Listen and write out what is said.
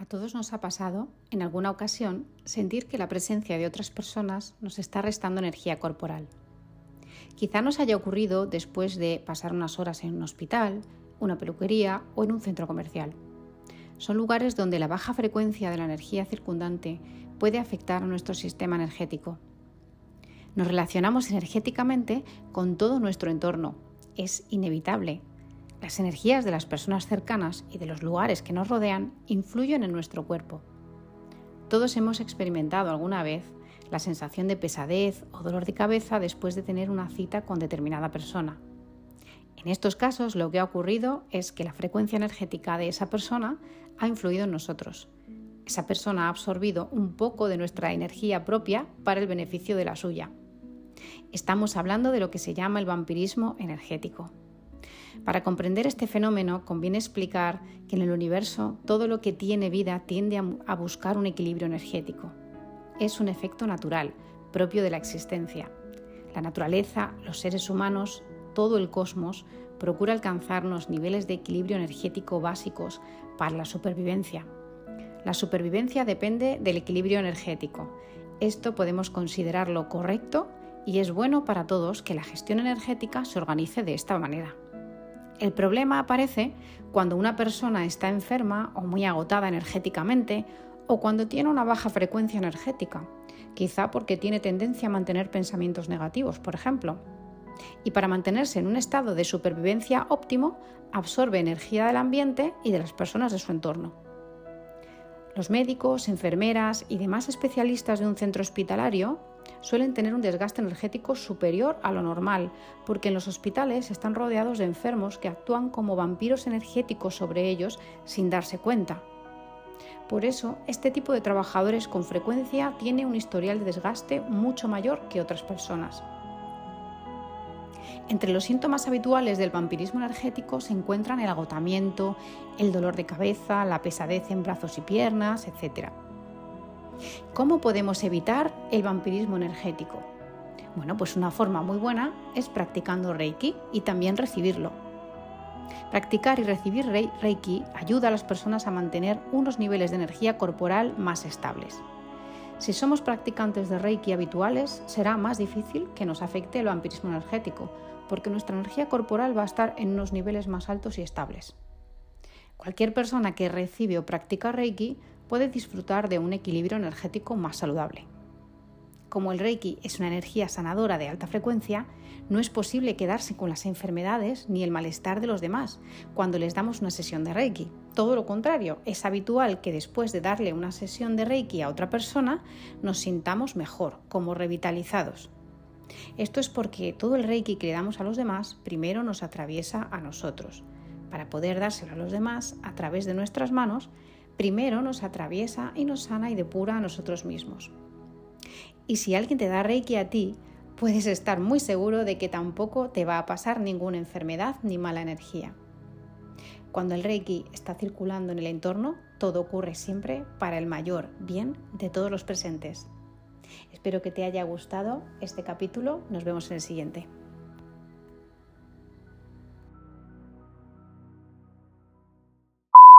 A todos nos ha pasado, en alguna ocasión, sentir que la presencia de otras personas nos está restando energía corporal. Quizá nos haya ocurrido después de pasar unas horas en un hospital, una peluquería o en un centro comercial. Son lugares donde la baja frecuencia de la energía circundante puede afectar a nuestro sistema energético. Nos relacionamos energéticamente con todo nuestro entorno. Es inevitable las energías de las personas cercanas y de los lugares que nos rodean influyen en nuestro cuerpo. Todos hemos experimentado alguna vez la sensación de pesadez o dolor de cabeza después de tener una cita con determinada persona. En estos casos lo que ha ocurrido es que la frecuencia energética de esa persona ha influido en nosotros. Esa persona ha absorbido un poco de nuestra energía propia para el beneficio de la suya. Estamos hablando de lo que se llama el vampirismo energético. Para comprender este fenómeno conviene explicar que en el universo todo lo que tiene vida tiende a buscar un equilibrio energético. Es un efecto natural, propio de la existencia. La naturaleza, los seres humanos, todo el cosmos procura alcanzarnos niveles de equilibrio energético básicos para la supervivencia. La supervivencia depende del equilibrio energético. Esto podemos considerarlo correcto y es bueno para todos que la gestión energética se organice de esta manera. El problema aparece cuando una persona está enferma o muy agotada energéticamente o cuando tiene una baja frecuencia energética, quizá porque tiene tendencia a mantener pensamientos negativos, por ejemplo. Y para mantenerse en un estado de supervivencia óptimo, absorbe energía del ambiente y de las personas de su entorno. Los médicos, enfermeras y demás especialistas de un centro hospitalario suelen tener un desgaste energético superior a lo normal, porque en los hospitales están rodeados de enfermos que actúan como vampiros energéticos sobre ellos sin darse cuenta. Por eso, este tipo de trabajadores con frecuencia tiene un historial de desgaste mucho mayor que otras personas. Entre los síntomas habituales del vampirismo energético se encuentran el agotamiento, el dolor de cabeza, la pesadez en brazos y piernas, etc. ¿Cómo podemos evitar el vampirismo energético? Bueno, pues una forma muy buena es practicando Reiki y también recibirlo. Practicar y recibir Reiki ayuda a las personas a mantener unos niveles de energía corporal más estables. Si somos practicantes de Reiki habituales, será más difícil que nos afecte el vampirismo energético, porque nuestra energía corporal va a estar en unos niveles más altos y estables. Cualquier persona que recibe o practica Reiki puede disfrutar de un equilibrio energético más saludable. Como el Reiki es una energía sanadora de alta frecuencia, no es posible quedarse con las enfermedades ni el malestar de los demás cuando les damos una sesión de Reiki. Todo lo contrario, es habitual que después de darle una sesión de Reiki a otra persona nos sintamos mejor, como revitalizados. Esto es porque todo el Reiki que le damos a los demás primero nos atraviesa a nosotros. Para poder dárselo a los demás a través de nuestras manos, primero nos atraviesa y nos sana y depura a nosotros mismos. Y si alguien te da Reiki a ti, puedes estar muy seguro de que tampoco te va a pasar ninguna enfermedad ni mala energía. Cuando el Reiki está circulando en el entorno, todo ocurre siempre para el mayor bien de todos los presentes. Espero que te haya gustado este capítulo. Nos vemos en el siguiente.